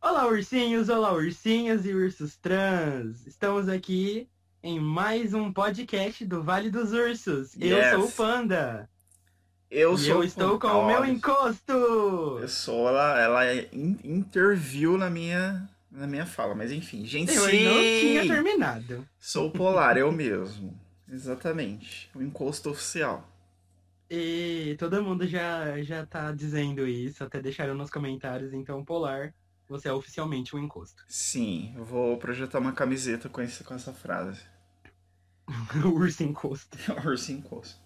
Olá, ursinhos, olá, ursinhas e ursos trans. Estamos aqui em mais um podcast do Vale dos Ursos. Eu Yes. sou o Panda. Eu e sou eu estou com o meu encosto. Eu sou ela, ela in- interviu na minha na minha fala, mas enfim, gente, Eu sim, não tinha terminado. sou o polar, eu mesmo. Exatamente, o encosto oficial. E todo mundo já, já tá dizendo isso, até deixaram nos comentários. Então, Polar, você é oficialmente um encosto. Sim, eu vou projetar uma camiseta com, esse, com essa frase. urso encosto. Urso encosto.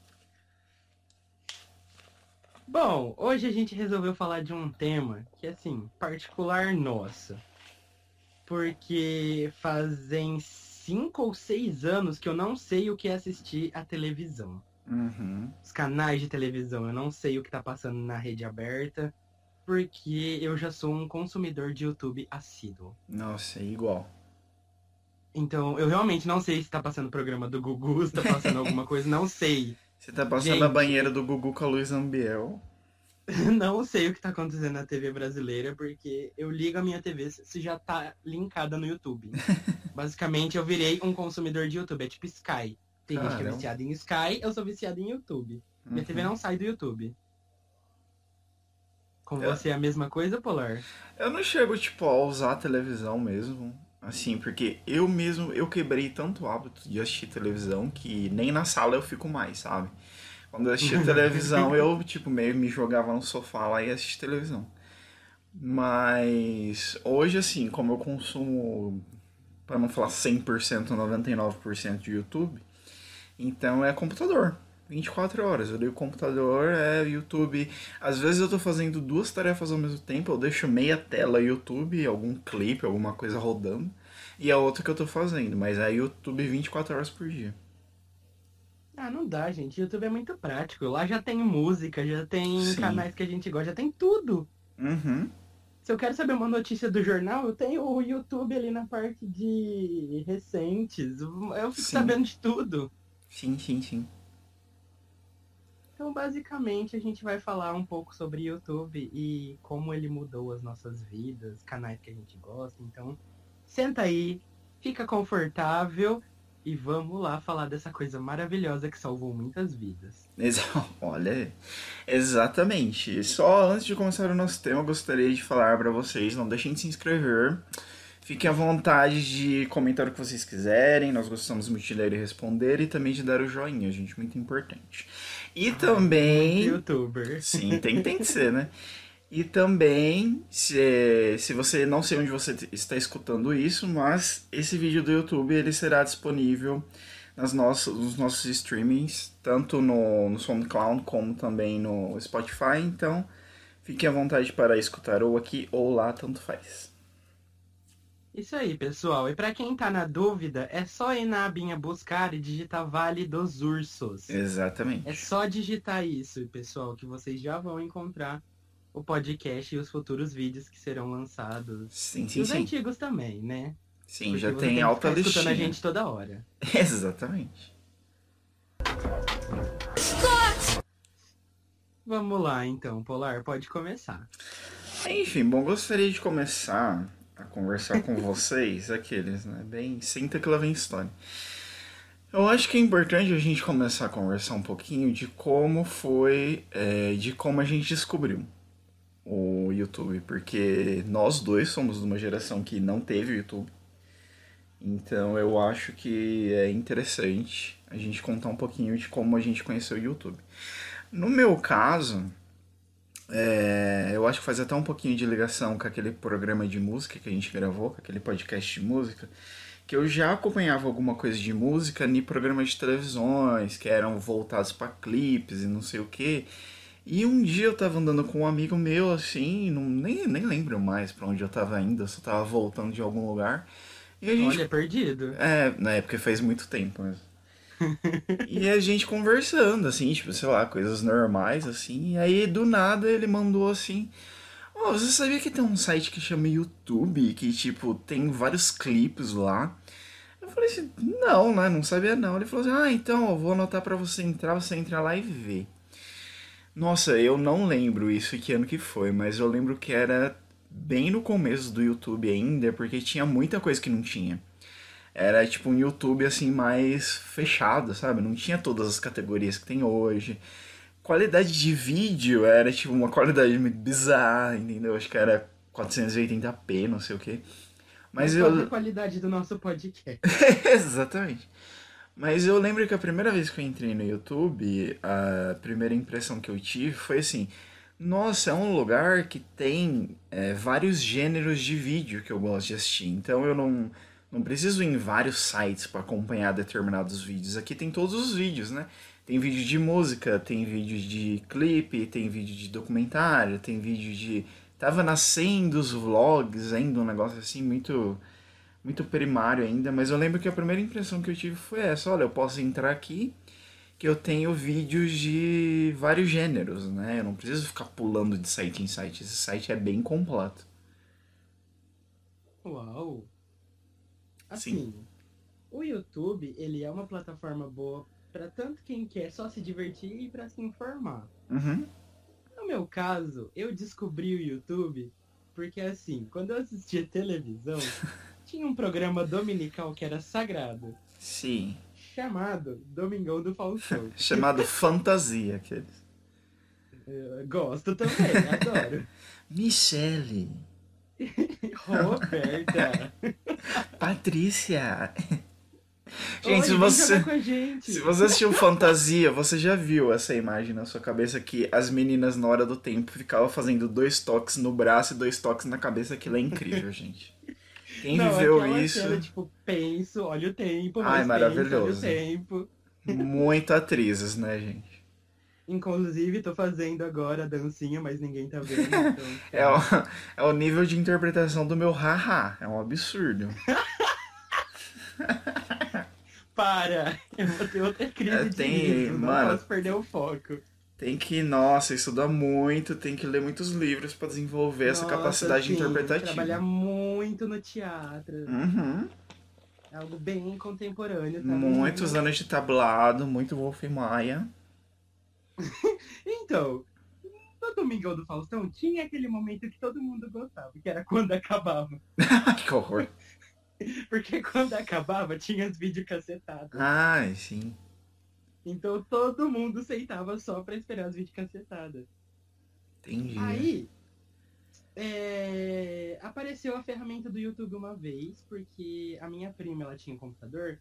Bom, hoje a gente resolveu falar de um tema que, assim, particular nosso. Porque fazem cinco ou seis anos que eu não sei o que é assistir a televisão. Uhum. Os canais de televisão, eu não sei o que tá passando na rede aberta. Porque eu já sou um consumidor de YouTube assíduo. Nossa, é igual. Então, eu realmente não sei se tá passando programa do Gugu, se tá passando alguma coisa, não sei. Você tá passando Gente. a banheira do Gugu com a Luiz Ambiel. Não sei o que tá acontecendo na TV brasileira, porque eu ligo a minha TV se já tá linkada no YouTube. Basicamente, eu virei um consumidor de YouTube, é tipo Sky. Tem gente que é Caramba. viciada em Sky, eu sou viciado em YouTube. Minha Uhum. TV não sai do YouTube. Com É. você é a mesma coisa, Polar? Eu não chego, tipo, a usar a televisão mesmo. Assim, porque eu mesmo, eu quebrei tanto o hábito de assistir televisão que nem na sala eu fico mais, sabe? Quando eu assistia televisão, eu, tipo, meio me jogava no sofá lá e assistia televisão. Mas hoje, assim, como eu consumo, para não falar 100%, 99% de YouTube, então é computador. 24 horas. Eu ligo o computador, é YouTube. Às vezes eu tô fazendo duas tarefas ao mesmo tempo, eu deixo meia tela YouTube, algum clipe, alguma coisa rodando, e a outra que eu tô fazendo, mas é YouTube 24 horas por dia. Ah, não dá, gente. YouTube é muito prático. Lá já tem música, já tem Sim. canais que a gente gosta, já tem tudo. Uhum. Se eu quero saber uma notícia do jornal, eu tenho o YouTube ali na parte de recentes. Eu fico Sim. sabendo de tudo. Sim, sim, sim. Então, basicamente, a gente vai falar um pouco sobre YouTube e como ele mudou as nossas vidas, canais que a gente gosta. Então, senta aí, fica confortável e vamos lá falar dessa coisa maravilhosa que salvou muitas vidas. Olha, exatamente. Só antes de começar o nosso tema, gostaria de falar para vocês, não deixem de se inscrever. Fiquem à vontade de comentar o que vocês quiserem, nós gostamos muito de ler e responder e também de dar o joinha, gente, muito importante. E também... Youtuber. Sim, tem, tem que ser, né? E também, se, se você não sei onde você está escutando isso, mas esse vídeo do YouTube ele será disponível nas nossas, nos nossos streamings, tanto no, no SoundCloud como também no Spotify. Então, fique à vontade para escutar ou aqui ou lá, tanto faz. Isso aí, pessoal. E pra quem tá na dúvida, é só ir na abinha buscar e digitar Vale dos Ursos. Exatamente. É só digitar isso, pessoal, que vocês já vão encontrar o podcast e os futuros vídeos que serão lançados. Sim, E sim, os sim. antigos também, né? Sim, Porque já tem que alta ficar escutando a listinha. gente toda hora. Exatamente. Vamos lá, então, Polar, pode começar. Enfim, bom, gostaria de começar a conversar com vocês, aqueles, né? Bem, senta que lá vem história. Eu acho que é importante a gente começar a conversar um pouquinho de como foi, é, de como a gente descobriu o YouTube, porque nós dois somos de uma geração que não teve YouTube. Então eu acho que é interessante a gente contar um pouquinho de como a gente conheceu o YouTube. No meu caso, é, eu acho que faz até um pouquinho de ligação com aquele programa de música que a gente gravou, com aquele podcast de música, que eu já acompanhava alguma coisa de música em programas de televisões, que eram voltados para clipes e não sei o que. E um dia eu tava andando com um amigo meu, assim, não, nem, nem lembro mais pra onde eu tava indo, eu só tava voltando de algum lugar. E a gente Olha, perdido. é, na época faz muito tempo mesmo. E a gente conversando, assim, tipo, sei lá, coisas normais, assim. E aí, do nada, ele mandou assim: Ó, você sabia que tem um site que chama YouTube, que, tipo, tem vários clipes lá? Eu falei assim: não, né? Não sabia não. Ele falou assim: ah, então, eu vou anotar pra você entrar, você entra lá e vê. Nossa, eu não lembro isso que ano que foi, mas eu lembro que era bem no começo do YouTube ainda, porque tinha muita coisa que não tinha. Era tipo um YouTube assim mais fechado, sabe? Não tinha todas as categorias que tem hoje. Qualidade de vídeo era tipo uma qualidade muito bizarra, entendeu? Acho que era 480p, não sei o. Mas, Mas eu. a qualidade do nosso podcast. Exatamente. Mas eu lembro que a primeira vez que eu entrei no YouTube, a primeira impressão que eu tive foi assim: nossa, é um lugar que tem é, vários gêneros de vídeo que eu gosto de assistir. Então eu não, não preciso ir em vários sites para acompanhar determinados vídeos. Aqui tem todos os vídeos, né? Tem vídeo de música, tem vídeo de clipe, tem vídeo de documentário, tem vídeo de. Tava nascendo os vlogs ainda, um negócio assim muito muito primário ainda, mas eu lembro que a primeira impressão que eu tive foi essa, olha, eu posso entrar aqui que eu tenho vídeos de vários gêneros, né? Eu não preciso ficar pulando de site em site, esse site é bem completo. Uau. Assim, Sim. o YouTube, ele é uma plataforma boa para tanto quem quer só se divertir e para se informar. Uhum. No meu caso, eu descobri o YouTube porque assim, quando eu assistia televisão, tinha um programa dominical que era sagrado. Sim. Chamado Domingão do Faustão. chamado Fantasia, aqueles. Eu gosto também, adoro. Michele. Roberta. Patrícia. Gente, se você, gente. se você assistiu Fantasia, você já viu essa imagem na sua cabeça que as meninas na hora do tempo ficavam fazendo dois toques no braço e dois toques na cabeça, aquilo é incrível, gente. Quem não, viveu isso. Cena, tipo, penso, olha o tempo, Ai, maravilhoso. Penso, olha o tempo. Muito atrizes, né, gente? Inclusive, tô fazendo agora a dancinha, mas ninguém tá vendo. Então, é, o, é o nível de interpretação do meu haha. É um absurdo. Para! Eu vou ter outra crise é, tem, de mano, não posso perder o foco. Tem que, nossa, estudar muito, tem que ler muitos livros para desenvolver nossa, essa capacidade sim, interpretativa. Trabalhar muito no teatro. Uhum. É algo bem contemporâneo. Tá Muitos anos de tablado, muito Wolf Maia. então, no Domingão do Faustão tinha aquele momento que todo mundo gostava, que era quando acabava. que horror. Porque quando acabava tinha os vídeos cacetados. Ai, sim. Então todo mundo sentava só pra esperar as videocassetadas. Entendi. Aí, é, apareceu a ferramenta do YouTube uma vez, porque a minha prima ela tinha um computador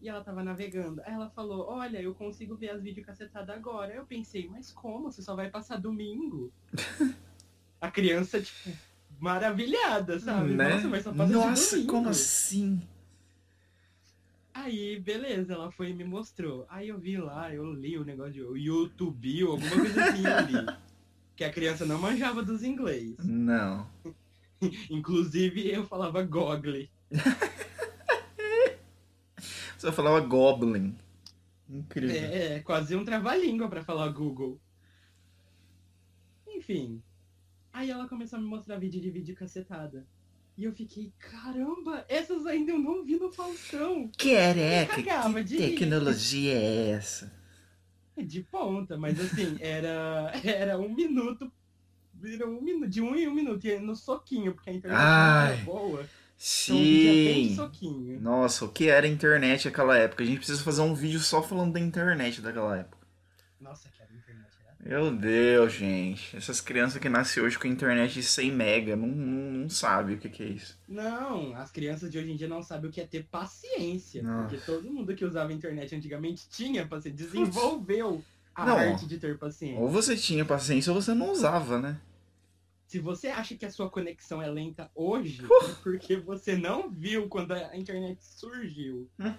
e ela tava navegando. Aí ela falou, olha, eu consigo ver as videocassetadas agora. Eu pensei, mas como? Você só vai passar domingo? a criança, tipo, maravilhada, sabe? Né? Nossa, mas só passa Nossa, como assim? Aí, beleza, ela foi e me mostrou. Aí eu vi lá, eu li o negócio de YouTube, ou alguma coisa assim ali. que a criança não manjava dos inglês. Não. Inclusive eu falava Gogle. Você falava Goblin. Incrível. É, é quase um trava-língua pra falar Google. Enfim. Aí ela começou a me mostrar vídeo de vídeo cacetada. E eu fiquei, caramba, essas ainda eu não vi no Faustão. Que ereca, que de... tecnologia é essa? De ponta, mas assim, era, era um minuto, era um minuto, de um em um minuto, e no soquinho, porque a internet Ai, era boa. Sim. Então, soquinho. Nossa, o que era a internet naquela época? A gente precisa fazer um vídeo só falando da internet daquela época. Nossa, que era internet. Meu Deus, gente. Essas crianças que nascem hoje com internet de 100 mega não, não, não sabem o que, que, é isso. Não, as crianças de hoje em dia não sabem o que é ter paciência. Nossa. Porque todo mundo que usava internet antigamente tinha paciência, desenvolveu a não, arte de ter paciência. Ou você tinha paciência ou você não usava, né? Se você acha que a sua conexão é lenta hoje, uh. é porque você não viu quando a internet surgiu. Hum.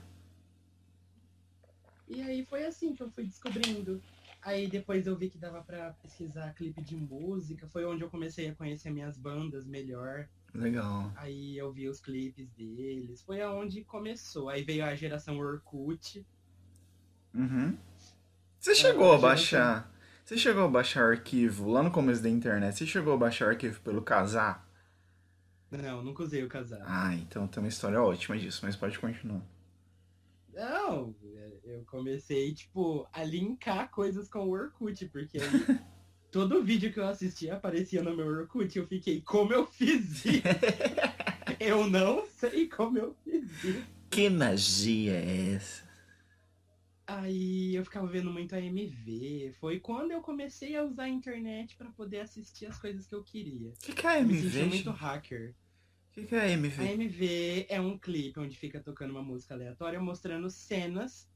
E aí foi assim que eu fui descobrindo Aí depois eu vi que dava para pesquisar clipe de música, foi onde eu comecei a conhecer minhas bandas melhor. Legal. Aí eu vi os clipes deles, foi aonde começou. Aí veio a geração Orkut. Uhum. Você chegou a, a baixar. Você chegou a baixar arquivo lá no começo da internet? Você chegou a baixar arquivo pelo Casar? Não, nunca usei o Casar. Ah, então tem uma história ótima disso, mas pode continuar. Não, eu comecei, tipo, a linkar coisas com o Orkut, porque aí Todo vídeo que eu assistia aparecia no meu Orkut. Eu fiquei, como eu fiz isso? eu não sei como eu fiz isso. Que magia é essa? Aí eu ficava vendo muito a MV. Foi quando eu comecei a usar a internet pra poder assistir as coisas que eu queria. O que, que é Eu me MV? sentia muito hacker. O que, que é MV? A MV é um clipe onde fica tocando uma música aleatória mostrando cenas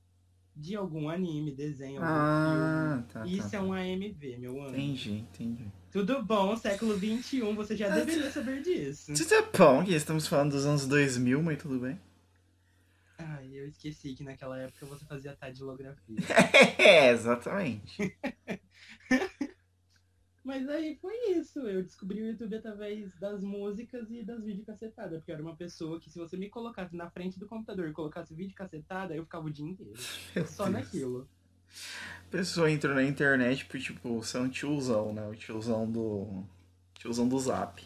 de algum anime, desenho, algum Ah, tá, filme. Isso tá, é tá. um AMV, meu anjo. Entendi, entendi. Tudo bom, século XXI, você já deveria saber disso. Tudo é bom que estamos falando dos anos 2000, mas tudo bem. Eu esqueci que naquela época você fazia tadilografia. É, exatamente. Mas aí foi isso. Eu descobri o YouTube através das músicas e das videocassetadas. Porque eu era uma pessoa que se você me colocasse na frente do computador e colocasse videocassetada, eu ficava o dia inteiro. Meu Só Deus. naquilo. A pessoa entrou na internet por, tipo, ser um tiozão, né? O tiozão do. Tiozão do zap.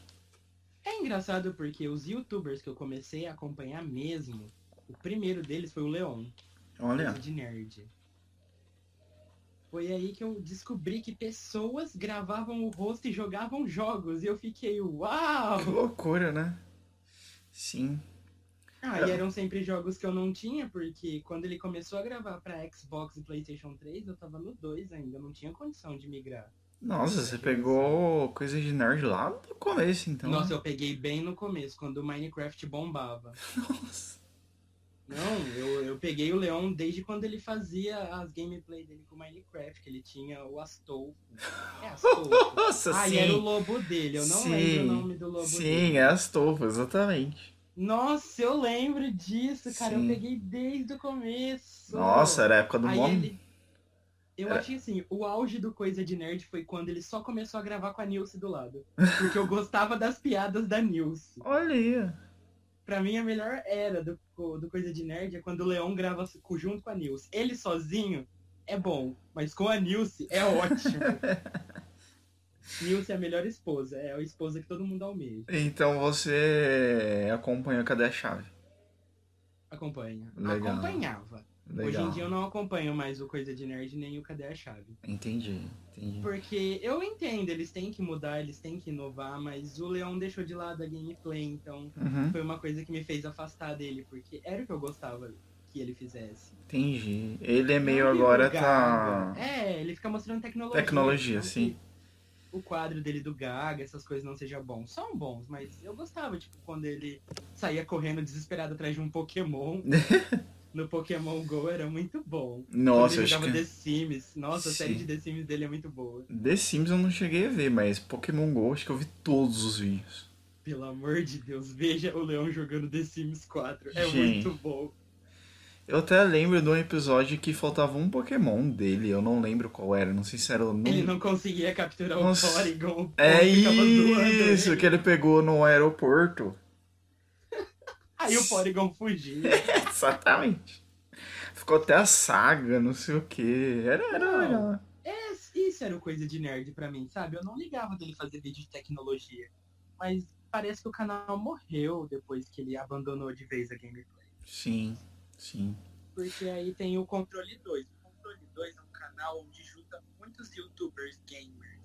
É engraçado porque os youtubers que eu comecei a acompanhar mesmo, o primeiro deles foi o Leon. Olha, de nerd. Foi aí que eu descobri que pessoas gravavam o rosto e jogavam jogos. E eu fiquei, uau! que loucura, né? Sim. Ah, e eram sempre jogos que eu não tinha, porque quando ele começou a gravar pra Xbox e Playstation 3, eu tava no 2 ainda, eu não tinha condição de migrar. Nossa, você pegou coisa de nerd lá do começo, então. Nossa, eu peguei bem no começo, quando o Minecraft bombava. Nossa. Não, eu, eu peguei o Leon desde quando ele fazia as gameplay dele com Minecraft, que ele tinha o Astolfo. É Astolfo. Nossa, Ah, sim. era o lobo dele, eu não Sim. lembro o nome do lobo Sim, dele. é Astolfo, exatamente. Nossa, eu lembro disso, cara. Sim. Eu peguei desde o começo. Nossa, era a época do Aí ele. Eu Era- achei assim, o auge do Coisa de Nerd foi quando ele só começou a gravar com a Nilce do lado. Porque eu gostava das piadas da Nilce. Olha aí. Pra mim, a melhor era do, do Coisa de Nerd é quando o Leão grava junto com a Nilce. Ele sozinho é bom, mas com a Nilce é ótimo. Nilce é a melhor esposa, é a esposa que todo mundo almeja. Então você acompanhou Cadê a Chave? Acompanha. Legal. Acompanhava. Hoje Legal. em dia eu não acompanho mais o Coisa de Nerd nem o Cadê a Chave. Entendi, entendi. Porque eu entendo, eles têm que mudar, eles têm que inovar, mas o Leão deixou de lado a gameplay, então Uhum, foi uma coisa que me fez afastar dele, porque era o que eu gostava que ele fizesse. entendi. Ele é meio agora tá. É, ele fica mostrando tecnologia. Tecnologia, sim. O quadro dele do Gaga, essas coisas não sejam bons. São bons, mas eu gostava, tipo, quando ele saía correndo desesperado atrás de um Pokémon. no Pokémon GO era muito bom. Nossa, quando ele jogava que. The Sims. Nossa, a série Sim. de The Sims dele é muito boa. The Sims eu não cheguei a ver, mas Pokémon GO acho que eu vi todos os vídeos. Pelo amor de Deus, veja o Leão jogando The Sims 4. É Gente. muito bom. Eu até lembro de um episódio que faltava um Pokémon dele, eu não lembro qual era, não sei se era o nome. Ele não conseguia capturar Nossa. o Porygon. É isso que ele pegou no aeroporto. Aí o Porygon fugia. Exatamente. Ficou até a saga, não sei o que. Era, era legal. É, isso era coisa de nerd pra mim, sabe? Eu não ligava dele fazer vídeo de tecnologia. Mas parece que o canal morreu depois que ele abandonou de vez a gameplay. Sim, sim. Porque aí tem o Controle 2. O Controle 2 é um canal onde junta muitos youtubers gamers.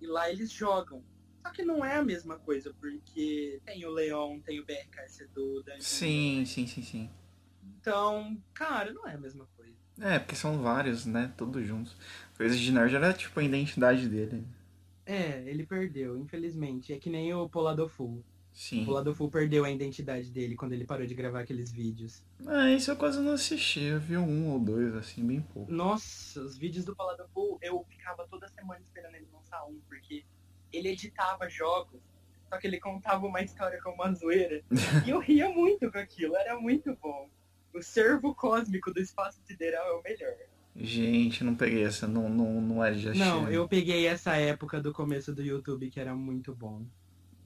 E lá eles jogam. Só que não é a mesma coisa, porque tem o Leon, tem o BRK Duda. Sim, sim, sim, sim. Então, cara, não é a mesma coisa. É, porque são vários, né? Todos juntos. Coisa de nerd era tipo a identidade dele. É, ele perdeu, infelizmente. É que nem o Poladofull. O Sim. Poladofull perdeu a identidade dele quando ele parou de gravar aqueles vídeos. Ah, isso eu quase não assisti. Eu vi um ou dois, assim, bem pouco. Nossa, os vídeos do Poladofull, eu ficava toda semana esperando ele lançar um, porque ele editava jogos, só que ele contava uma história com uma zoeira. e eu ria muito com aquilo, era muito bom. O servo cósmico do espaço sideral é o melhor. Gente, não peguei essa, não, não, não era de. Não, eu peguei essa época do começo do YouTube que era muito bom.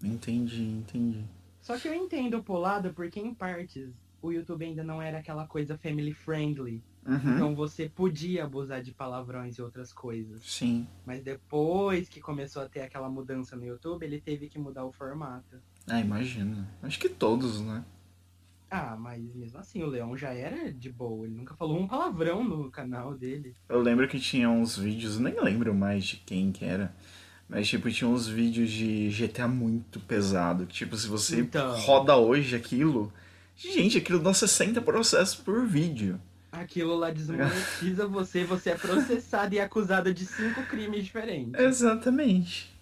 Entendi, entendi. Só que eu entendo o Polado porque, em partes, o YouTube ainda não era aquela coisa family friendly. Uhum. Então você podia abusar de palavrões e outras coisas. Sim. Mas depois que começou a ter aquela mudança no YouTube, ele teve que mudar o formato. Ah, imagina. Acho que todos, né? Ah, mas mesmo assim, o Leão já era de boa. Ele nunca falou um palavrão no canal dele. Eu lembro que tinha uns vídeos, nem lembro mais de quem que era. Mas, tipo, tinha uns vídeos de GTA muito pesado. Que, tipo, se você Então. roda hoje aquilo. Gente, aquilo dá 60 processos por vídeo. Aquilo lá desmonetiza você, você é processado e acusado de cinco crimes diferentes. Exatamente.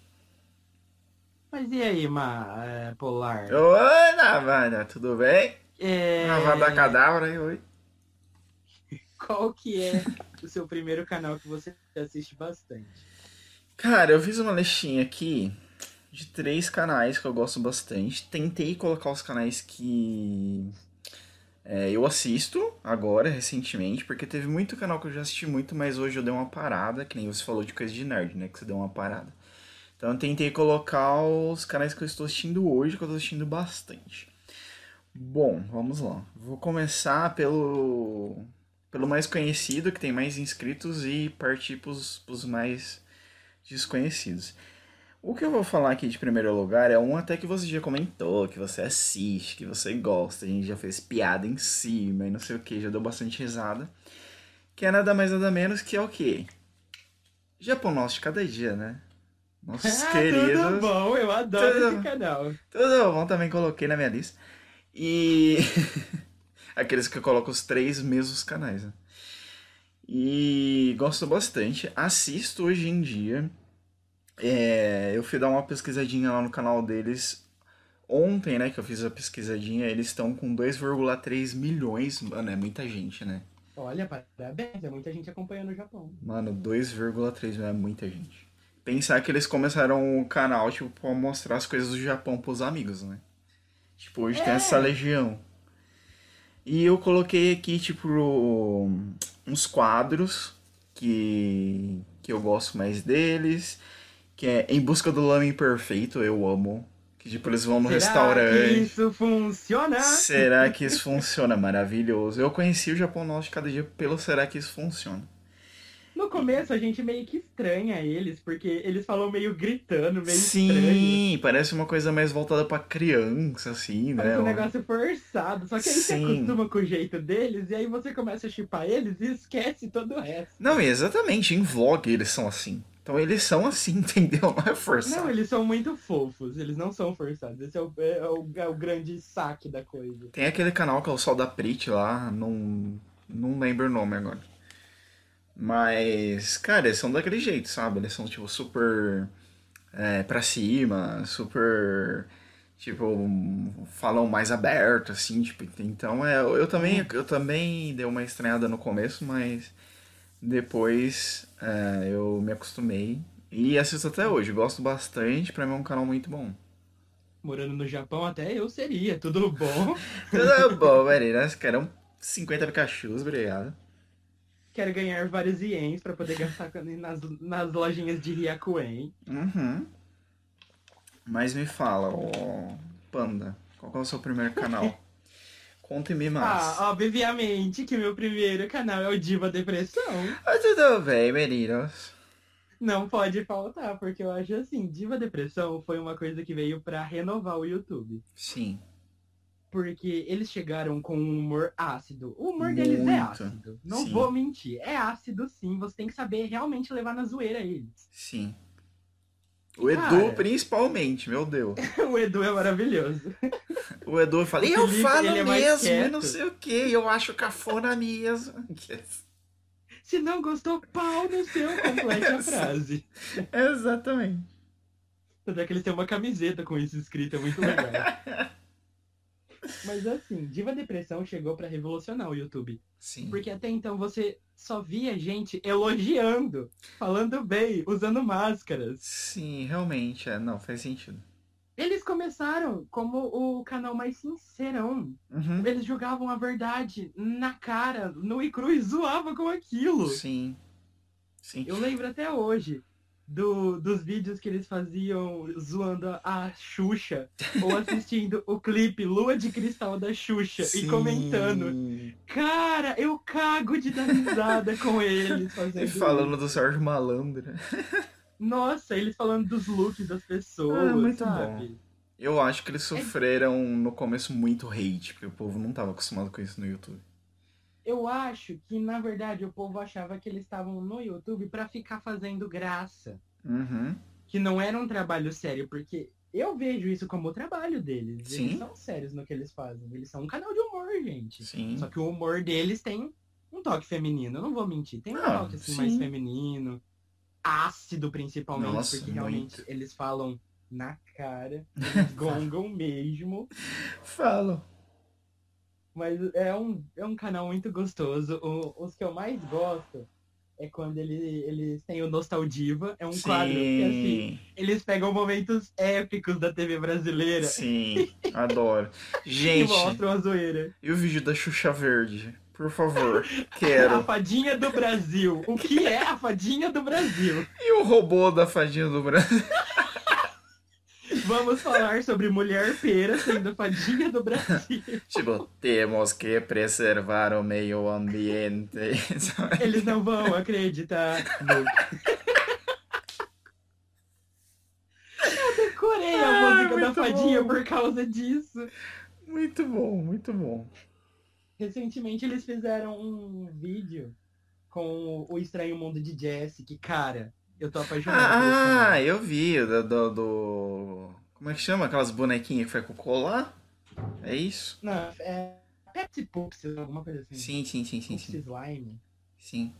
Mas e aí, Ma, é, Polar? Oi, Navana, tudo bem? É... Navada cadabra, hein? Oi. Qual que é o seu primeiro canal que você assiste bastante? Cara, eu fiz uma listinha aqui de três canais que eu gosto bastante. Tentei colocar os canais que é, eu assisto agora, recentemente, porque teve muito canal que eu já assisti muito, mas hoje eu dei uma parada, que nem você falou de coisa de nerd, né? Que você deu uma parada. Então eu tentei colocar os canais que eu estou assistindo hoje, que eu estou assistindo bastante. Bom, vamos lá. Vou começar pelo, pelo mais conhecido, que tem mais inscritos, e partir pros, pros mais desconhecidos. O que eu vou falar aqui de primeiro lugar é um até que você já comentou, que você assiste, que você gosta, a gente já fez piada em cima e não sei o que, já deu bastante risada. Que é nada mais nada menos que é o quê? Japão Nosso de cada dia, né? Nossos Ah, queridos. tudo bom, eu adoro Tudo esse canal. Tudo bom, também coloquei na minha lista. E. Aqueles que eu coloco os três mesmos canais, né? E gosto bastante. Assisto hoje em dia. É, eu fui dar uma pesquisadinha lá no canal deles ontem, né? Que eu fiz a pesquisadinha. Eles estão com 2,3 milhões. Mano, é muita gente, né? Olha, parabéns, é muita gente acompanhando o Japão. Mano, 2,3 milhões é muita gente. Pensar que eles começaram o canal, tipo, pra mostrar as coisas do Japão pros amigos, né? Tipo, hoje tem É. essa legião. E eu coloquei aqui, tipo, uns quadros que, que eu gosto mais deles. Que é Em Busca do Lame Perfeito, eu amo. Que, tipo, eles vão no Será restaurante. que isso funciona? Será que isso funciona? Maravilhoso. Eu conheci o Japão Nosso de cada dia pelo Será que isso funciona? No começo a gente meio que estranha eles, porque eles falam meio gritando, meio estranho. Sim, parece uma coisa mais voltada pra criança, assim, né? Parece um negócio forçado. Só que aí você Sim. acostuma com o jeito deles, e aí você começa a chipar eles e esquece todo o resto. Não, exatamente, em vlog eles são assim. Então eles são assim, entendeu? Não é forçado. Não, eles são muito fofos, eles não são forçados. Esse é o, é o, é o grande saque da coisa. Tem aquele canal que é o Sol da Prit lá, não, não lembro o nome agora. Mas, cara, eles são daquele jeito, sabe? Eles são, tipo, super é, pra cima, super, tipo, falam mais aberto, assim, tipo, então é, eu também, eu também dei uma estranhada no começo, mas depois é, eu me acostumei e assisto até hoje, gosto bastante, pra mim é um canal muito bom. Morando no Japão, até eu seria, tudo bom? Tudo bom, meninas, quero 50 Pikachus, obrigado. Quero ganhar vários ienes pra poder gastar nas, nas lojinhas de Ryakuen. Uhum. Mas me fala, ô Panda, qual é o seu primeiro canal? Conte-me mais. Ah, obviamente que meu primeiro canal é o Diva Depressão. Ah, tudo bem, meninos? Não pode faltar, porque eu acho assim, Diva Depressão foi uma coisa que veio pra renovar o YouTube. Sim. Porque eles chegaram com um humor ácido. O humor deles é Muito, ácido. Não sim. vou mentir. É ácido sim. Você tem que saber realmente levar na zoeira eles. Sim. O Edu, Cara. principalmente, meu Deus. o Edu é maravilhoso. O Edu fala, eu Felipe, falo ele é mesmo, e não sei o que, eu acho cafona mesmo. Se não gostou, pau no seu, complete a frase. Exatamente. Tanto é que eles têm uma camiseta com isso escrito, é muito legal. Mas assim, Diva Depressão chegou pra revolucionar o YouTube. Sim. Porque até então você só via gente elogiando, falando bem, usando máscaras. Sim, realmente, é, não, faz sentido. Eles começaram como o canal mais sincerão. Uhum. Eles jogavam a verdade na cara, no e cru e zoavam com aquilo. Sim. Sim. Eu lembro até hoje do, dos vídeos que eles faziam zoando a, Xuxa ou assistindo o clipe Lua de Cristal da Xuxa e Sim. comentando. Cara, eu cago de dar risada com eles fazendo. E falando do Sérgio Malandro. Nossa, eles falando dos looks das pessoas. Ah, muito sabe? Eu acho que eles sofreram no começo muito hate, porque o povo não tava acostumado com isso no YouTube. Eu acho que, na verdade, o povo achava que eles estavam no YouTube pra ficar fazendo graça. Uhum. Que não era um trabalho sério, porque eu vejo isso como o trabalho deles. Sim. Eles são sérios no que eles fazem. Eles são um canal de humor, gente. Sim. Só que o humor deles tem um toque feminino. Eu não vou mentir. Tem um Ah, toque assim sim. mais feminino. Ácido, principalmente, Nossa, porque muito. realmente eles falam na cara. Eles gongam mesmo. Falo. Mas é um, é um canal muito gostoso. O- os que eu mais gosto é quando ele, eles têm o Nostaldiva. É um quadro que assim, Sim. eles pegam momentos épicos da TV brasileira Sim. Adoro. e Gente, mostram a zoeira. e o vídeo da Xuxa Verde? Por favor. A Quero. fadinha do Brasil. O que é a fadinha do Brasil? E o robô da fadinha do Brasil? Vamos falar sobre mulher pera sendo fadinha do Brasil. Tipo, temos que preservar o meio ambiente. Eles não vão acreditar. Eu decorei a Ah, música da fadinha bom. por causa disso. Muito bom, muito bom. Recentemente eles fizeram um vídeo com o Estranho Mundo de Jesse, que, cara, eu tô apaixonado Ah, eu vi do, do, do- Como é que chama? Aquelas bonequinhas que foi com colar? É isso? Não, é Pepsi Pupsi, alguma coisa assim. Sim, sim, sim, sim, Pupsi sim. Slime. Sim.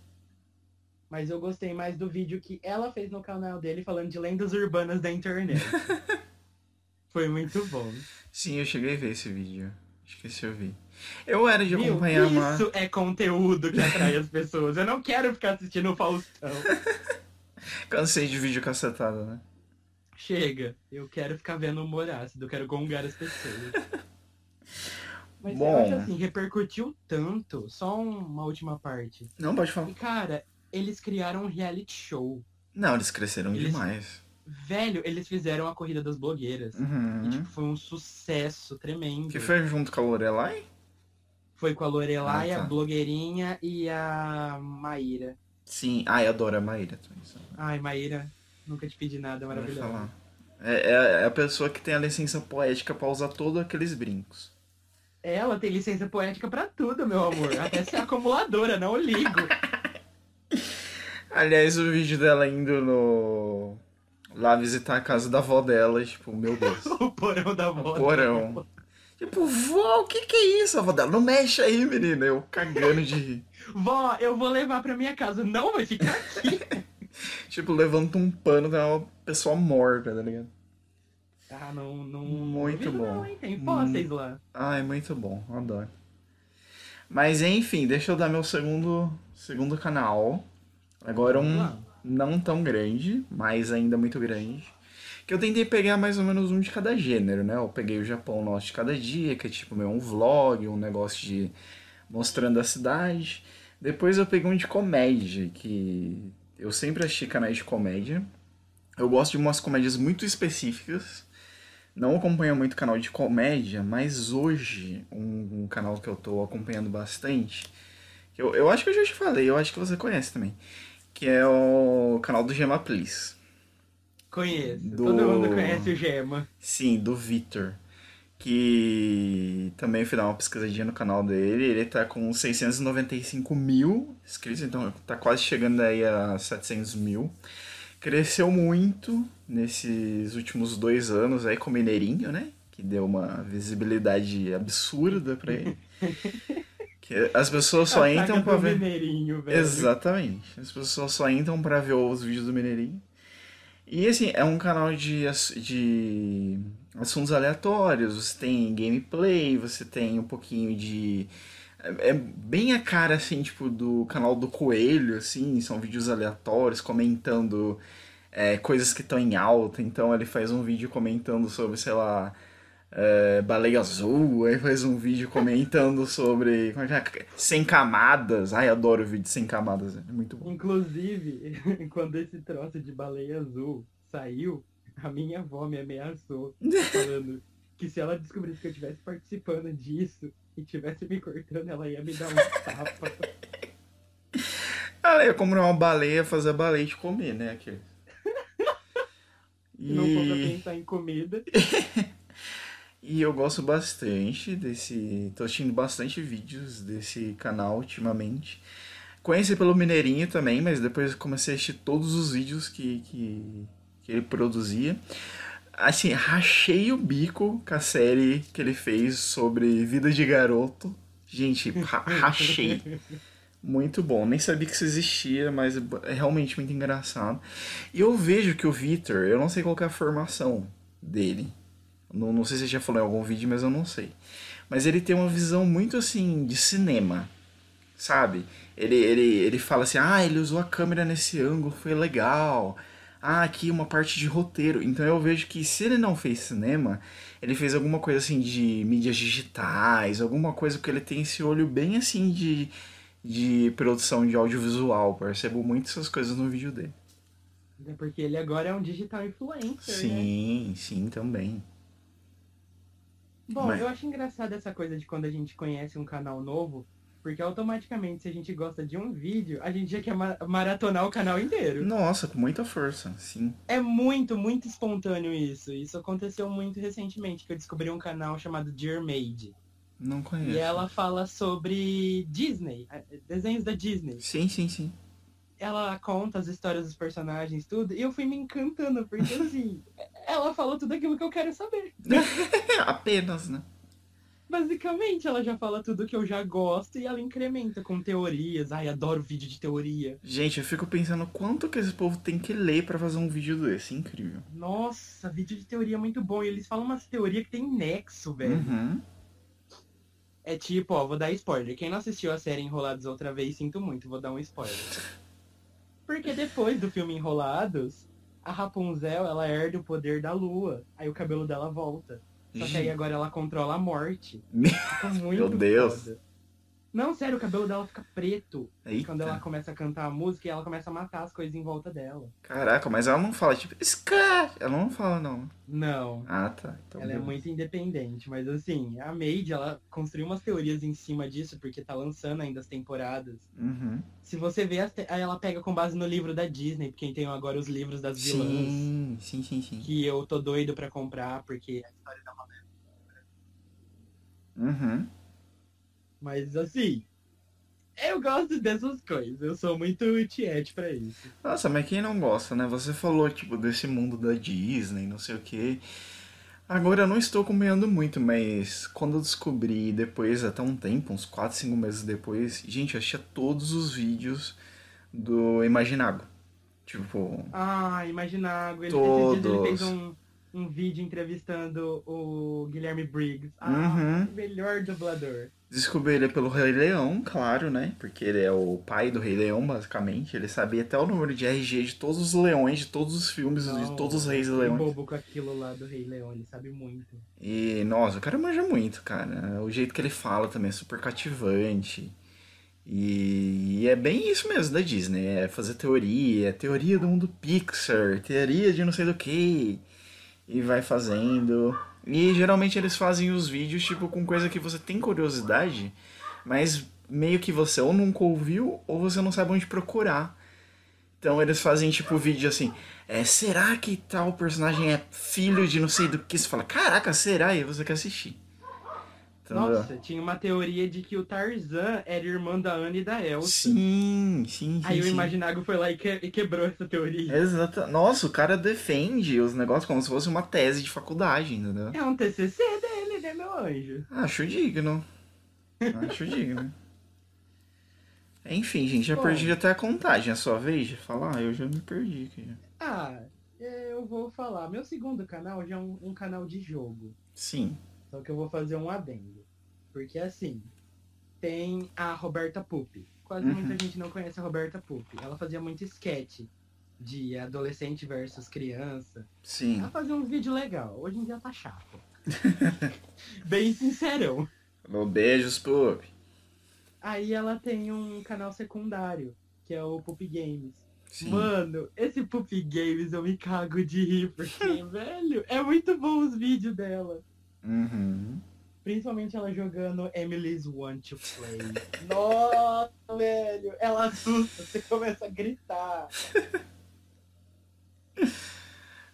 Mas eu gostei mais do vídeo que ela fez no canal dele falando de lendas urbanas da internet. Foi muito bom. Sim, eu cheguei a ver esse vídeo. Esqueci eu vi. Eu era de Viu? acompanhar uma. Isso é conteúdo que atrai as pessoas. Eu não quero ficar assistindo o Faustão. Cansei de vídeo cacetado, né? Chega. Eu quero ficar vendo humor ácido. Eu quero gongar as pessoas. Mas Bom. eu acho assim, repercutiu tanto. Só uma última parte. Não, pode falar. E, cara, eles criaram um reality show. Não, eles cresceram Eles- demais. Velho, eles fizeram a Corrida das Blogueiras. Uhum. E, tipo, foi um sucesso tremendo. Que foi junto com a Lorelai? Foi com a Lorelai, Ah, tá. a blogueirinha e a Maíra. Sim. Eu adoro a Maíra? Ai, Maíra, nunca te pedi nada, maravilhosa. É, é- é a pessoa que tem a licença poética pra usar todos aqueles brincos. Ela tem licença poética pra tudo, meu amor. Até ser acumuladora, não ligo. Aliás, o vídeo dela indo no. lá visitar a casa da avó dela, tipo, meu Deus. o porão da moda. Porão. Tipo, vó, o que que é isso? A avó dela, não mexe aí, menina. Eu cagando de rir. Vó, eu vou levar pra minha casa. Não, vai ficar aqui. Tipo, levanta um pano, tem uma pessoa morta, tá ligado? ah, não, não. Muito não bom. Não? Tem fósseis lá. Ai, muito bom, adoro. Mas enfim, deixa eu dar meu segundo, segundo canal. Agora um não tão grande, mas ainda muito grande. Que eu tentei pegar mais ou menos um de cada gênero, né? Eu peguei o Japão Nosso de cada dia, que é tipo meu, um vlog, um negócio de mostrando a cidade. Depois eu peguei um de comédia, que eu sempre assisti canais de comédia. Eu gosto de umas comédias muito específicas. Não acompanho muito canal de comédia, mas hoje, um, um canal que eu tô acompanhando bastante, que eu, eu acho que eu já te falei, eu acho que você conhece também, que é o canal do Gema Please. Conheço. Do- Todo mundo conhece o Gema. Sim, do Vitor. Que também fui dar uma pesquisadinha no canal dele. Ele tá com 695 mil inscritos, então tá quase chegando aí a 700 mil. Cresceu muito nesses últimos dois anos aí com o Mineirinho, né? Que deu uma visibilidade absurda pra ele. Que as pessoas só A entram pra do ver. Mineirinho, velho. Exatamente. As pessoas só entram pra ver os vídeos do Mineirinho. E assim, é um canal de, de assuntos aleatórios. Você tem gameplay, você tem um pouquinho de. É é bem a cara, assim, tipo, do canal do Coelho, assim. São vídeos aleatórios, comentando é, coisas que estão em alta. Então ele faz um vídeo comentando sobre, sei lá. É, baleia azul, aí faz um vídeo comentando sobre é é? sem camadas. Ai, adoro o vídeo sem camadas, é muito bom. Inclusive, quando esse troço de baleia azul saiu, a minha avó me ameaçou, falando que se ela descobrisse que eu estivesse participando disso e tivesse me cortando, ela ia me dar um tapa. Ah, eu comprar uma baleia, fazer a baleia de comer, né? Aquele. Se não E, pensar em comida. E eu gosto bastante desse. tô assistindo bastante vídeos desse canal ultimamente. Conheci pelo Mineirinho também, mas depois comecei a assistir todos os vídeos que, que, que ele produzia. Assim, rachei o bico com a série que ele fez sobre vida de garoto. Gente, ra rachei. Muito bom. Nem sabia que isso existia, mas é realmente muito engraçado. E eu vejo que o Victor, eu não sei qual é a formação dele. Não, não sei se já falou em algum vídeo, mas eu não sei. Mas ele tem uma visão muito assim de cinema, sabe? Ele, ele, ele fala assim: ah, ele usou a câmera nesse ângulo, foi legal. Ah, aqui uma parte de roteiro. Então eu vejo que se ele não fez cinema, ele fez alguma coisa assim de mídias digitais, alguma coisa que ele tem esse olho bem assim de, de produção de audiovisual. Percebo muito essas coisas no vídeo dele. É porque ele agora é um digital influencer. Sim, né? sim, também. Bom, Mas... eu acho engraçado essa coisa de quando a gente conhece um canal novo, porque automaticamente, se a gente gosta de um vídeo, a gente já quer maratonar o canal inteiro. Nossa, com muita força, sim. É muito, muito espontâneo isso. Isso aconteceu muito recentemente, que eu descobri um canal chamado Dear Made. Não conheço. E ela fala sobre Disney, desenhos da Disney. Sim, sim, sim. Ela conta as histórias dos personagens, tudo, e eu fui me encantando, porque assim, ela falou tudo aquilo que eu quero saber. Apenas, né? Basicamente, ela já fala tudo que eu já gosto e ela incrementa com teorias. Ai, adoro vídeo de teoria. Gente, eu fico pensando quanto que esse povo tem que ler para fazer um vídeo desse. Incrível. Nossa, vídeo de teoria é muito bom. E eles falam umas teorias que tem nexo, velho. Uhum. É tipo, ó, vou dar spoiler. Quem não assistiu a série Enrolados outra vez, sinto muito, vou dar um spoiler. Porque depois do filme Enrolados, a Rapunzel, ela herda o poder da lua. Aí o cabelo dela volta. Só que aí agora ela controla a morte. Meu Deus. Foda. Não, sério, o cabelo dela fica preto. Eita. Quando ela começa a cantar a música e ela começa a matar as coisas em volta dela. Caraca, mas ela não fala tipo, Scar! Ela não fala, não. Não. Ah, tá. Então, ela é muito independente. Mas assim, a Made, ela construiu umas teorias em cima disso, porque tá lançando ainda as temporadas. Uhum. Se você te... aí ela pega com base no livro da Disney, porque tem agora os livros das vilãs. Sim, sim, sim, sim. Que eu tô doido pra comprar, porque a história da Uhum. Mas assim, eu gosto dessas coisas. Eu sou muito tiete pra isso. Nossa, mas quem não gosta, né? Você falou, tipo, desse mundo da Disney, não sei o quê. Agora eu não estou acompanhando muito, mas quando eu descobri depois, até um tempo, uns 4, 5 meses depois, gente, eu assistia todos os vídeos do Imaginago. Tipo. Ah, Imaginago. Ele, todos. ele fez um um vídeo entrevistando o Guilherme Briggs. Ah, Uhum. melhor dublador. Descobri ele pelo Rei Leão, claro, né? Porque ele é o pai do Rei Leão, basicamente. Ele sabia até o número de RG de todos os leões, de todos os filmes, Não, de todos os reis leões. bobo com aquilo lá do Rei Leão, ele sabe muito. E, nossa, o cara manja muito, cara. O jeito que ele fala também é super cativante. E, e é bem isso mesmo da Disney. É fazer teoria, teoria do mundo Pixar, teoria de não sei do que. E vai fazendo. E geralmente eles fazem os vídeos, tipo, com coisa que você tem curiosidade, mas meio que você ou nunca ouviu ou você não sabe onde procurar. Então eles fazem, tipo, vídeo assim, é, será que tal personagem é filho de não sei do que? Você fala, caraca, será? E você quer assistir. Entendeu? Nossa, tinha uma teoria de que o Tarzan era irmão da Anne e da Elsa. Sim, sim, sim. Aí o sim. Imaginago foi lá e, que- e quebrou essa teoria. Exato. Nossa, o cara defende os negócios como se fosse uma tese de faculdade, entendeu? É um TCC dele, né, meu anjo? Acho digno. Acho digno. Enfim, gente, já Bom. perdi até a contagem. É a sua vez de falar? Eu já me perdi aqui. Ah, eu vou falar. Meu segundo canal já é um, um canal de jogo. Sim. Só que eu vou fazer um adendo. Porque assim, tem a Roberta Pupi. Quase Uhum. muita gente não conhece a Roberta Pupi. Ela fazia muito sketch de adolescente versus criança. Sim. Ela fazia uns vídeos legal. Hoje em dia tá chato. Bem sincerão. Alô, beijos, Pup. Aí ela tem um canal secundário, que é o Pup Games. Sim. Mano, esse Pup Games eu me cago de rir, porque, velho, é muito bom os vídeos dela. Uhum. Principalmente ela jogando Emily's Want to Play. Nossa, velho, ela assusta, você começa a gritar.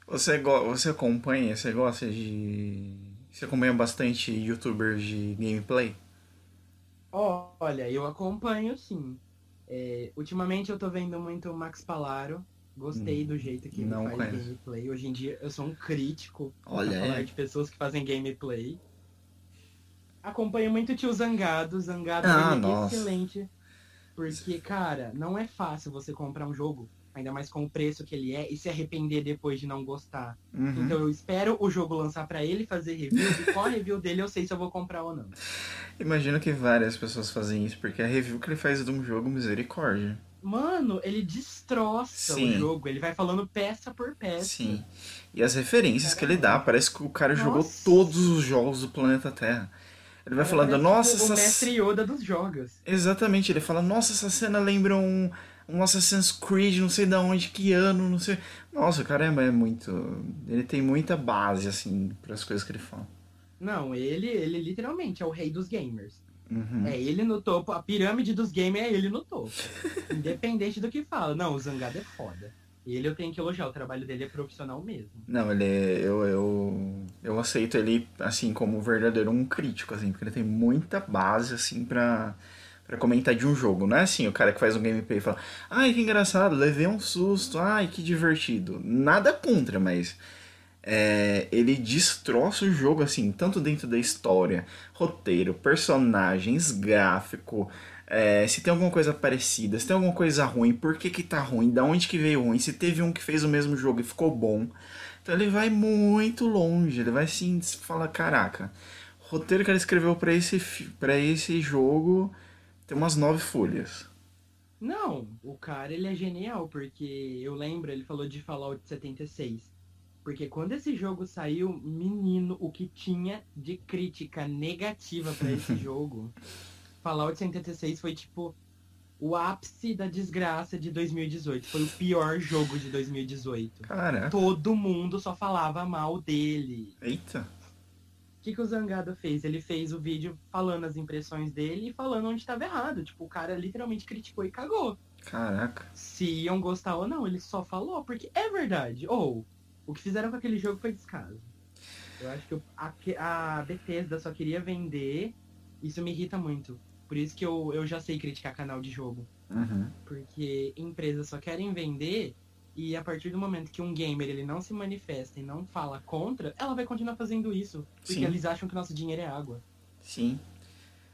Você, você acompanha, você gosta de, Você acompanha bastante youtubers de gameplay? Olha, eu acompanho sim. É, ultimamente eu tô vendo muito o Max Palaro. Gostei Hum, do jeito que ele não faz conheço. gameplay. Hoje em dia eu sou um crítico Olha, pra falar de pessoas que fazem gameplay. Acompanho muito o tio Zangado. Zangado Ah, ele é excelente. Porque, cara, não é fácil você comprar um jogo, ainda mais com o preço que ele é, e se arrepender depois de não gostar. Uhum. Então eu espero o jogo lançar pra ele fazer review, e com a review dele eu sei se eu vou comprar ou não. Imagino que várias pessoas fazem isso, porque a review que ele faz de um jogo, misericórdia. Mano, ele destroça Sim. o jogo, ele vai falando peça por peça. Sim. E as referências que ele dá, parece que o cara jogou Nossa. todos os jogos do planeta Terra. Ele vai Cara, falando, nossa, o, o essa... mestre Yoda dos jogos. Exatamente, ele fala, nossa, essa cena lembra um, um Assassin's Creed, não sei da onde, que ano, não sei. Nossa, caramba, é muito. Ele tem muita base, assim, para as coisas que ele fala. Não, ele, ele literalmente é o rei dos gamers. Uhum. É ele no topo, a pirâmide dos gamers é ele no topo. Independente do que fala. Não, o Zangado é foda. Ele eu tenho que elogiar, o trabalho dele é profissional mesmo. Não, ele é, eu, eu, eu aceito ele, assim, como verdadeiro um crítico, assim, porque ele tem muita base, assim, pra, pra comentar de um jogo. Não é assim, o cara que faz um gameplay e fala, ai, que engraçado, levei um susto, ai, que divertido. Nada contra, mas é, ele destroça o jogo, assim, tanto dentro da história, roteiro, personagens, gráfico, é, se tem alguma coisa parecida, se tem alguma coisa ruim, por que que tá ruim, da onde que veio ruim, se teve um que fez o mesmo jogo e ficou bom. Então ele vai muito longe, ele vai assim, fala, caraca, o roteiro que ele escreveu pra esse, pra esse jogo tem umas nove folhas. Não, o cara ele é genial, porque eu lembro, ele falou de Fallout 76. Porque quando esse jogo saiu, menino, o que tinha de crítica negativa pra esse jogo, Fallout 76 foi tipo o ápice da desgraça de 2018. Foi o pior jogo de 2018. Caraca, Todo mundo só falava mal dele. eita, O que, que o Zangado fez? Ele fez o vídeo falando as impressões dele e falando onde estava errado. Tipo, o cara literalmente criticou e cagou. caraca. Se iam gostar ou não, ele só falou, porque é verdade. Ou, o que fizeram com aquele jogo foi descaso. Eu acho que o- a, a Bethesda só queria vender, isso me irrita muito. Por isso que eu, eu já sei criticar canal de jogo. Uhum. Porque empresas só querem vender e a partir do momento que um gamer ele não se manifesta e não fala contra, ela vai continuar fazendo isso. Porque Sim. eles acham que o nosso dinheiro é água. Sim.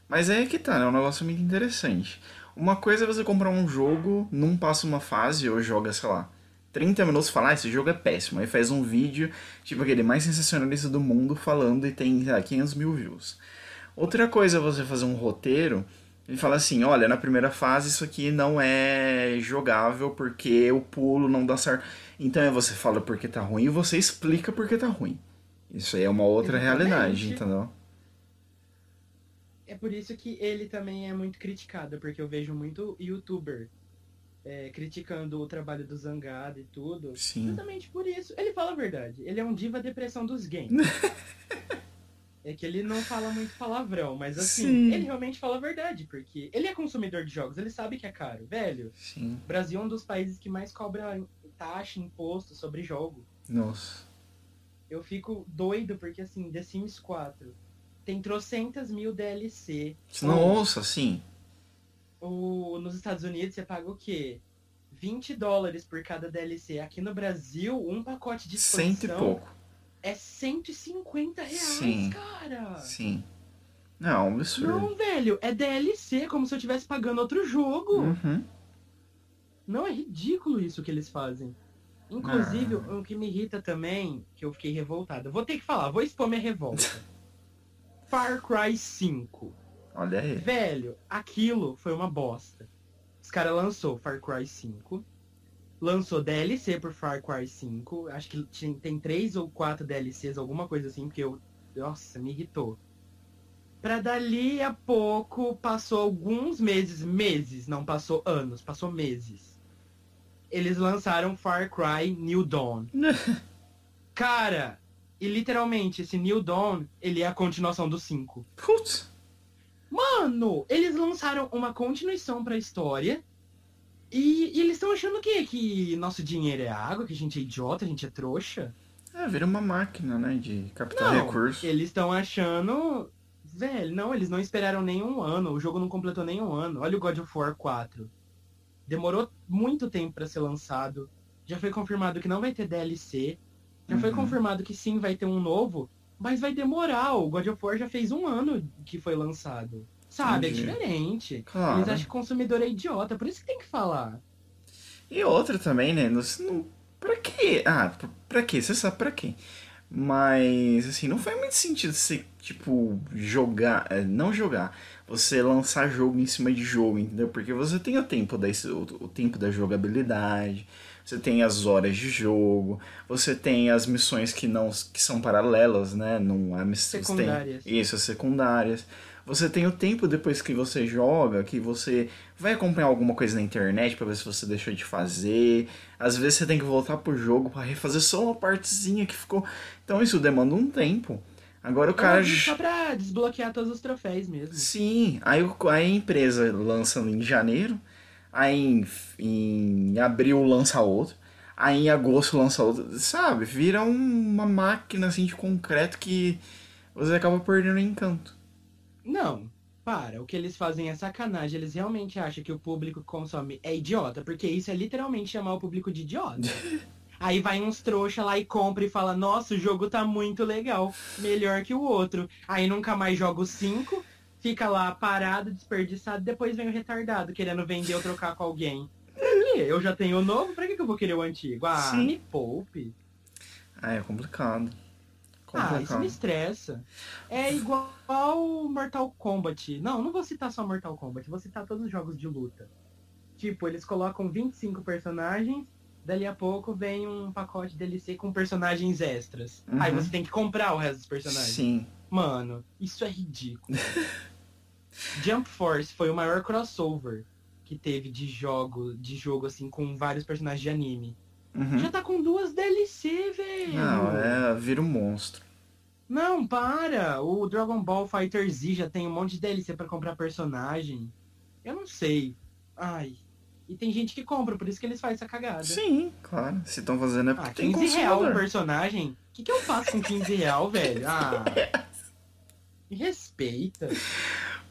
Mas é que tá, né? É um negócio muito interessante. Uma coisa é você comprar um jogo, não passa uma fase ou joga, sei lá, 30 minutos e fala, ah, esse jogo é péssimo. Aí faz um vídeo, tipo aquele mais sensacionalista do mundo, falando e tem, lá, 500 mil views. Outra coisa é você fazer um roteiro e falar assim, olha, na primeira fase isso aqui não é jogável porque o pulo não dá certo. Então é você fala porque tá ruim e você explica porque tá ruim. Isso aí é uma outra Exatamente. realidade, entendeu? É por isso que ele também é muito criticado, porque eu vejo muito youtuber é, criticando o trabalho do Zangado e tudo. Sim. Justamente por isso. Ele fala a verdade. Ele é um diva depressão dos games. é que ele não fala muito palavrão, mas assim, Sim. ele realmente fala a verdade, porque ele é consumidor de jogos, ele sabe que é caro. Velho, Sim. o Brasil é um dos países que mais cobra taxa, imposto sobre jogo. Nossa. Eu fico doido porque assim, The Sims 4 tem trocentas mil DLC. Nossa, sim. O, nos Estados Unidos você paga o quê? 20 dólares por cada DLC. Aqui no Brasil, um pacote de Cento e expansão pouco. é 150 reais, Sim. cara. Sim. Não, é um absurdo. Não, velho, é DLC, como se eu estivesse pagando outro jogo. Uhum. Não, é ridículo isso que eles fazem. Inclusive, Ah. o que me irrita também, que eu fiquei revoltado. Vou ter que falar, vou expor minha revolta. Far Cry 5. Olha aí. Velho, aquilo foi uma bosta. Os caras lançou Far Cry 5. Lançou DLC por Far Cry 5. Acho que tinha- tem três ou quatro DLCs, alguma coisa assim, porque eu. Nossa, me irritou. Pra dali a pouco, passou alguns meses, meses, não passou anos, passou meses. Eles lançaram Far Cry New Dawn. Cara, e literalmente, esse New Dawn, ele é a continuação do 5. Putz. Mano, eles lançaram uma continuação pra história. E, e eles estão achando o quê? Que nosso dinheiro é água, que a gente é idiota, a gente é trouxa? É, vira uma máquina, né? De captar Não, recursos. eles estão achando. Velho, não, eles não esperaram nem um ano. O jogo não completou nem um ano. Olha o God of War 4. Demorou muito tempo pra ser lançado. Já foi confirmado que não vai ter DLC. Já foi Uhum. confirmado que sim vai ter um novo. Mas vai demorar. O God of War já fez um ano que foi lançado. Sabe? Entendi. É diferente. Claro. Eles acham que o consumidor é idiota. Por isso que tem que falar. E outra também, né? Não, não, pra quê? Ah, pra, pra quê? Você sabe pra quê? Mas, assim, não faz muito sentido você, tipo, jogar. é, Não jogar. Você lançar jogo em cima de jogo, entendeu? Porque você tem o tempo da, o, o tempo da jogabilidade, você tem as horas de jogo, você tem as missões que não que são paralelas, né? Não, a miss- você tem- Secundárias. isso, as secundárias. Você tem o tempo depois que você joga, que você vai acompanhar alguma coisa na internet pra ver se você deixou de fazer. Às vezes você tem que voltar pro jogo pra refazer só uma partezinha que ficou. Então isso demanda um tempo. Agora o cara. Ah, Só pra desbloquear todos os troféus mesmo. Sim, aí a empresa lança em janeiro, aí em, em abril lança outro, aí em agosto lança outro, sabe? Vira um- uma máquina assim de concreto que você acaba perdendo o encanto. Não, para. O que eles fazem é sacanagem. Eles realmente acham que o público que consome é idiota, porque isso é literalmente chamar o público de idiota. Aí vai uns trouxa lá e compra e fala, nossa, o jogo tá muito legal, melhor que o outro. Aí nunca mais joga o 5, fica lá parado, desperdiçado, depois vem o retardado querendo vender ou trocar com alguém. Eu já tenho o novo, pra que que eu vou querer o antigo? Ah, Sim. me poupe. Ah, é complicado. Ah, isso Complicado. me estressa. É igual Mortal Kombat. Não, não vou citar só Mortal Kombat, vou citar todos os jogos de luta. Tipo, eles colocam 25 personagens, dali a pouco vem um pacote DLC com personagens extras. Uhum. Aí você tem que comprar o resto dos personagens. Sim. Mano, isso é ridículo. Jump Force foi o maior crossover que teve de jogo, de jogo assim, com vários personagens de anime. Uhum. Já tá com duas DLC, velho. Não, é, vira um monstro. Não, para! O Dragon Ball Fighter Z já tem um monte de DLC pra comprar personagem. Eu não sei. Ai. E tem gente que compra, por isso que eles fazem essa cagada. Sim, claro. Se estão fazendo é porque Ah, tem 15 real um consumidor. personagem? O que, que eu faço com 15 real, velho? Ah. Me respeita.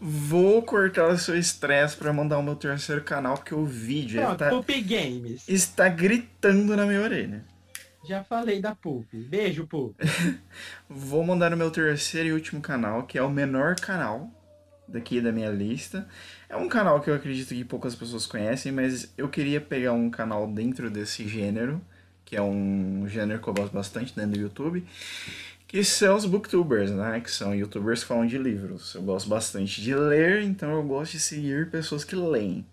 Vou cortar o seu estresse pra mandar o meu terceiro canal, porque o vídeo Pronto, tá, Poop Games. está gritando na minha orelha. Já falei da Poop. Beijo, Poop. Vou mandar o meu terceiro e último canal, que é o menor canal daqui da minha lista. É um canal que eu acredito que poucas pessoas conhecem, mas eu queria pegar um canal dentro desse gênero, que é um gênero que eu gosto bastante dentro do YouTube, que são os booktubers, né? Que são youtubers que falam de livros. Eu gosto bastante de ler, então eu gosto de seguir pessoas que leem.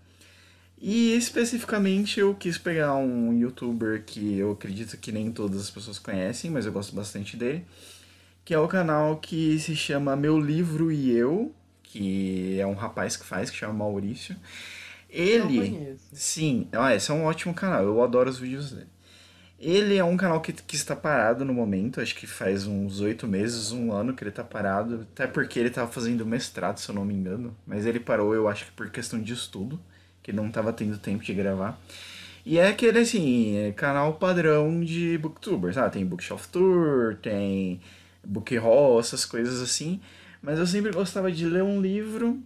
E especificamente eu quis pegar um youtuber que eu acredito que nem todas as pessoas conhecem, mas eu gosto bastante dele, que é o canal que se chama Meu Livro e Eu, que é um rapaz que faz, que chama Maurício. Ele. Sim, ah, esse é um ótimo canal, eu adoro os vídeos dele. Ele é um canal que, que está parado no momento, acho que faz uns oito meses, um ano que ele está parado, até porque ele estava fazendo mestrado, se eu não me engano, mas ele parou, eu acho que por questão de estudo, que ele não estava tendo tempo de gravar. E é aquele, assim, é canal padrão de booktubers, ah, tem Bookshelf Tour, tem Book essas coisas assim, mas eu sempre gostava de ler um livro,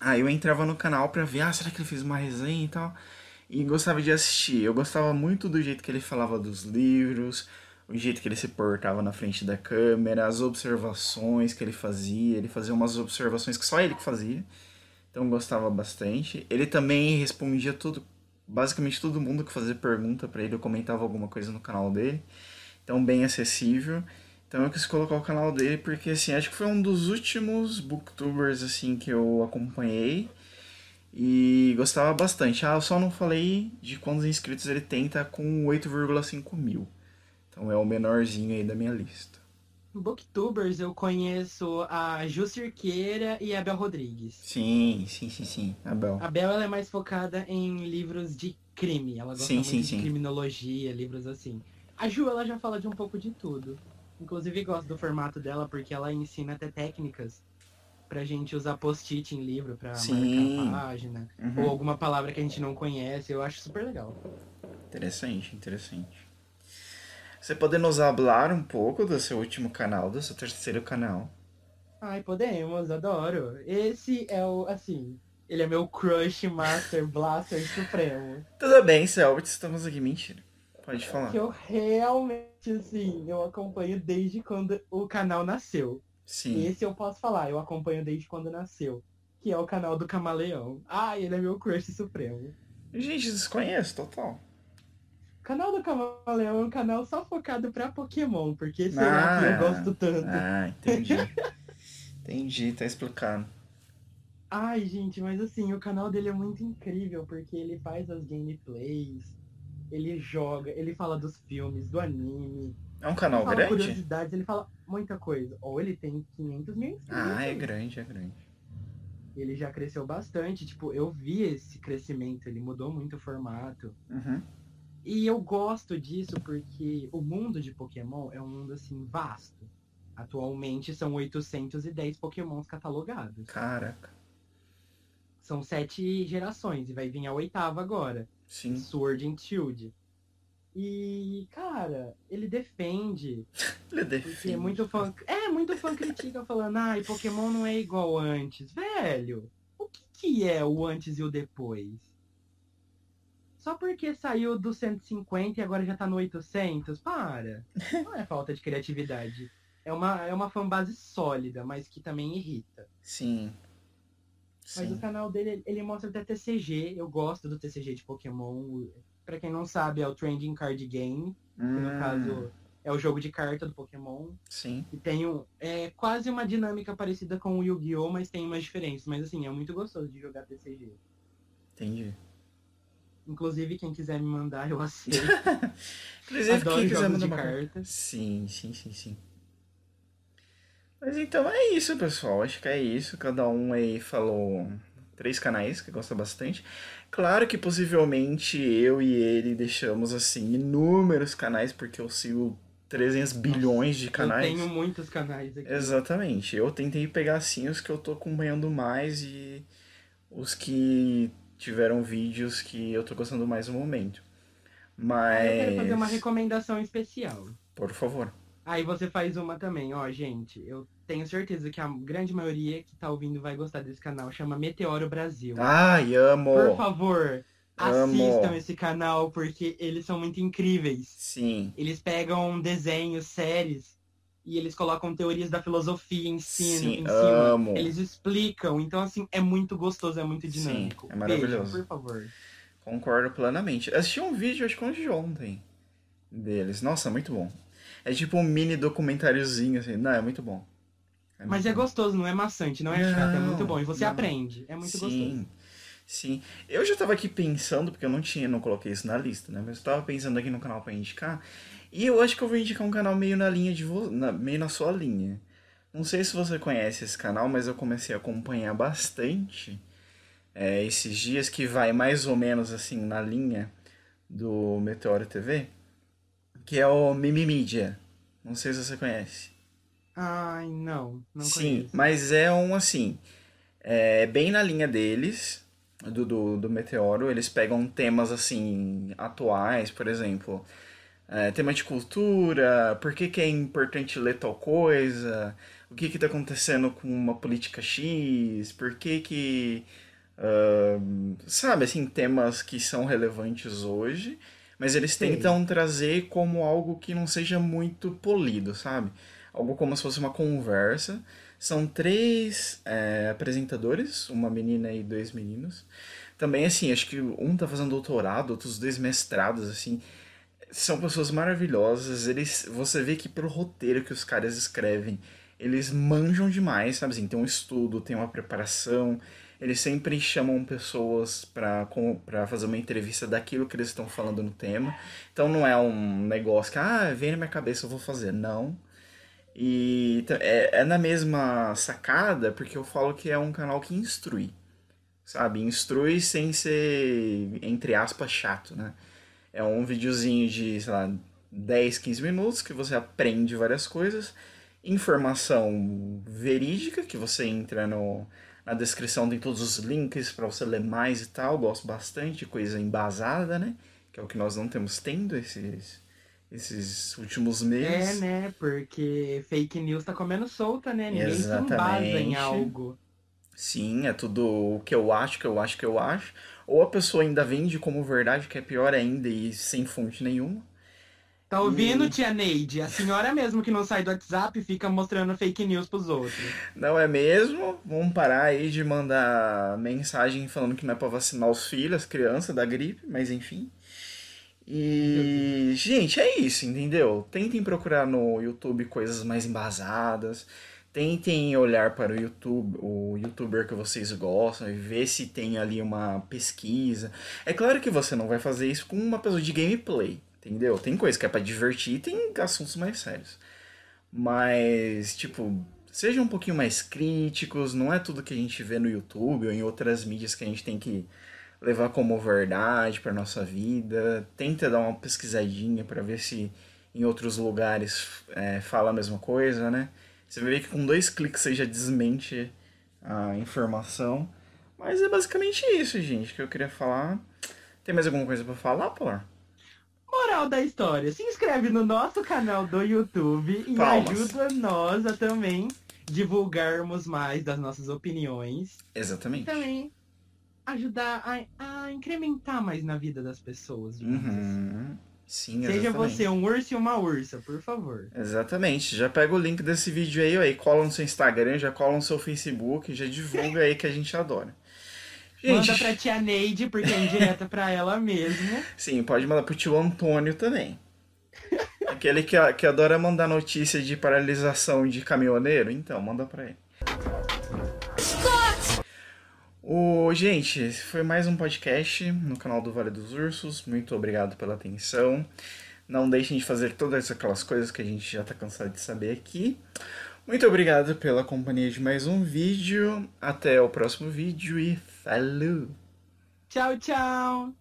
aí eu entrava no canal pra ver, ah, será que ele fez uma resenha e tal? E gostava de assistir. Eu gostava muito do jeito que ele falava dos livros, o jeito que ele se portava na frente da câmera, as observações que ele fazia. Ele fazia umas observações que só ele que fazia. Então gostava bastante. Ele também respondia tudo, basicamente todo mundo que fazia pergunta para ele, eu comentava alguma coisa no canal dele. Então bem acessível. Então eu quis colocar o canal dele porque assim, acho que foi um dos últimos booktubers assim que eu acompanhei e gostava bastante. Ah, eu só não falei de quantos inscritos ele tem, tá com 8,5 mil. Então é o menorzinho aí da minha lista. Booktubers, eu conheço a Ju Cirqueira e a Bel Rodrigues. Sim, sim, sim, sim. Abel. A Bel ela é mais focada em livros de crime. Ela gosta Sim, muito sim, de sim. criminologia, livros assim. A Ju ela já fala de um pouco de tudo. Inclusive gosto do formato dela porque ela ensina até técnicas pra gente usar post-it em livro pra Sim. marcar a página. Uhum. Ou alguma palavra que a gente não conhece. Eu acho super legal. Interessante, interessante. Você pode nos falar um pouco do seu último canal, do seu terceiro canal? Ai, podemos, adoro. Esse é o, assim, ele é meu crush Master Blaster Supremo. Tudo bem, Selbit, estamos aqui. Mentira. Pode falar. Que eu realmente, assim, eu acompanho desde quando o canal nasceu. Sim. Esse eu posso falar, eu acompanho desde quando nasceu. Que é o canal do Camaleão. Ah, ele é meu crush supremo. Gente, desconheço, total. O canal do Camaleão é um canal só focado pra Pokémon, porque será Ah, que eu gosto tanto. Ah, entendi. entendi, tá explicando. Ai, gente, mas assim, o canal dele é muito incrível, porque ele faz as gameplays, ele joga, ele fala dos filmes, do anime, É um ele canal fala grande? curiosidades, ele fala muita coisa. Ou ele tem 500 mil inscritos. Ah, é grande, é grande. Ele já cresceu bastante, tipo, eu vi esse crescimento, ele mudou muito o formato. Uhum. E eu gosto disso porque o mundo de Pokémon é um mundo assim vasto. Atualmente são 810 Pokémons catalogados. Caraca. São sete gerações e vai vir a oitava agora. Sim. Sword and Shield. E, cara, ele defende. Ele defende. muito fã. É, muito fã critica falando, ai, Pokémon não é igual antes. Velho, o que, que é o antes e o depois? Só porque saiu do 150 e agora já tá no 800? Para. Não é falta de criatividade. É uma, é uma fanbase sólida, mas que também irrita. Sim. Mas o Sim. canal dele, ele mostra até TCG. Eu gosto do TCG de Pokémon. Pra quem não sabe, é o Trending Card Game. Que no Hum, caso é o jogo de carta do Pokémon. Sim. E tem um, é quase uma dinâmica parecida com o Yu-Gi-Oh!, mas tem umas diferenças. Mas assim, é muito gostoso de jogar TCG. Entendi. Inclusive, quem quiser me mandar, eu aceito. Inclusive, Adoro quem quiser mandar de cartas. Sim, sim, sim, sim. Mas então é isso, pessoal. Acho que é isso. Cada um aí falou três canais que gosta bastante. Claro que possivelmente eu e ele deixamos assim inúmeros canais, porque eu sigo 300 bilhões de canais. Eu tenho muitos canais aqui. Exatamente. Eu tentei pegar assim os que eu tô acompanhando mais e os que tiveram vídeos que eu tô gostando mais no momento. Mas. Eu quero fazer uma recomendação especial. Por favor. Aí você faz uma também, ó, gente. Eu tenho certeza que a grande maioria que tá ouvindo vai gostar desse canal. Chama Meteoro Brasil. Ai, amo! Por favor, Amo. assistam esse canal, porque eles são muito incríveis. Sim. Eles pegam desenhos, séries, e eles colocam teorias da filosofia em cima. Sim, em cima. amo. Eles explicam. Então, assim, é muito gostoso, é muito Sim, dinâmico. é maravilhoso. Vejam, por favor. Concordo plenamente. Assisti um vídeo, acho que foi de ontem, deles. Nossa, muito bom. É tipo um mini documentáriozinho, assim. Não, é muito bom. Mas muito é bom. gostoso, não é maçante, não é chato, é Não, muito bom. E você não. aprende. É muito sim, gostoso. Sim. Eu já tava aqui pensando, porque eu não tinha, não coloquei isso na lista, né? Mas eu tava pensando aqui no canal pra indicar. E eu acho que eu vou indicar um canal meio na linha de vo... na- meio na sua linha. Não sei se você conhece esse canal, mas eu comecei a acompanhar bastante é, esses dias, que vai mais ou menos assim na linha do Meteoro TV, que é o Mimimídia. Não sei se você conhece. Ai, não. Não Sim, conheço. mas é um assim. É bem na linha deles, do, do, do Meteoro. Eles pegam temas assim, atuais, por exemplo. é, tema de cultura, por que, que é importante ler tal coisa, o que está acontecendo com uma política X, por que que. ahn, sabe, assim, temas que são relevantes hoje, mas eles Sei. tentam trazer como algo que não seja muito polido, sabe? Algo como se fosse uma conversa. São três é, apresentadores, uma menina e dois meninos. Também, assim, acho que um tá fazendo doutorado, outros dois mestrados, assim. São pessoas maravilhosas. Eles, você vê que pelo roteiro que os caras escrevem, eles manjam demais, sabe? Assim, tem um estudo, tem uma preparação. Eles sempre chamam pessoas para fazer uma entrevista daquilo que eles estão falando no tema. Então não é um negócio que, ah, vem na minha cabeça, eu vou fazer. Não. E t- é, é na mesma sacada, porque eu falo que é um canal que instrui, sabe? Instrui sem ser, entre aspas, chato, né? É um videozinho de, sei lá, 10, 15 minutos que você aprende várias coisas, informação verídica, que você entra no, na descrição, tem todos os links para você ler mais e tal. Gosto bastante coisa embasada, né? Que é o que nós não temos tendo esses, esses últimos É, meses. né? Porque fake news tá comendo solta, né? Ninguém se embasa Exatamente. em algo. Sim, é tudo o que eu acho, que eu acho, que eu acho. Ou a pessoa ainda vende como verdade, que é pior ainda e sem fonte nenhuma. Tá ouvindo, tia Neide? A senhora mesmo que não sai do WhatsApp fica mostrando fake news pros outros. Não é mesmo? Vamos parar aí de mandar mensagem falando que não é pra vacinar os filhos, as crianças da gripe, mas enfim. E, gente, é isso, entendeu? Tentem procurar no YouTube coisas mais embasadas. Tentem olhar para o YouTube, o youtuber que vocês gostam e ver se tem ali uma pesquisa. É claro que você não vai fazer isso com uma pessoa de gameplay, entendeu? Tem coisa que é para divertir e tem assuntos mais sérios. Mas, tipo, sejam um pouquinho mais críticos, não é tudo que a gente vê no YouTube ou em outras mídias que a gente tem que levar como verdade para nossa vida. Tenta dar uma pesquisadinha para ver se em outros lugares é, fala a mesma coisa, né? Você vai ver que com dois cliques você já desmente a informação. Mas é basicamente isso, gente, que eu queria falar. Tem mais alguma coisa para falar, Polar? Moral da história, se inscreve no nosso canal do YouTube e Palmas. ajuda nós a também divulgarmos mais das nossas opiniões. E Exatamente. também ajudar a, a incrementar mais na vida das pessoas. digamos assim. Uhum. Sim, Seja exatamente. você um urso e uma ursa, por favor. Exatamente. Já pega o link desse vídeo aí, aí cola no seu Instagram, já cola no seu Facebook, já divulga aí que a gente adora. Gente, Manda pra tia Neide, porque é indireta pra ela mesmo. sim, pode mandar pro tio Antônio também. Aquele que, que adora mandar notícia de paralisação de caminhoneiro, então, manda pra ele. O, gente, esse foi mais um podcast no canal do Vale dos Ursos. Muito obrigado pela atenção. Não deixem de fazer todas aquelas coisas que a gente já tá cansado de saber aqui. Muito obrigado pela companhia de mais um vídeo. Até o próximo vídeo e falou! Tchau, tchau!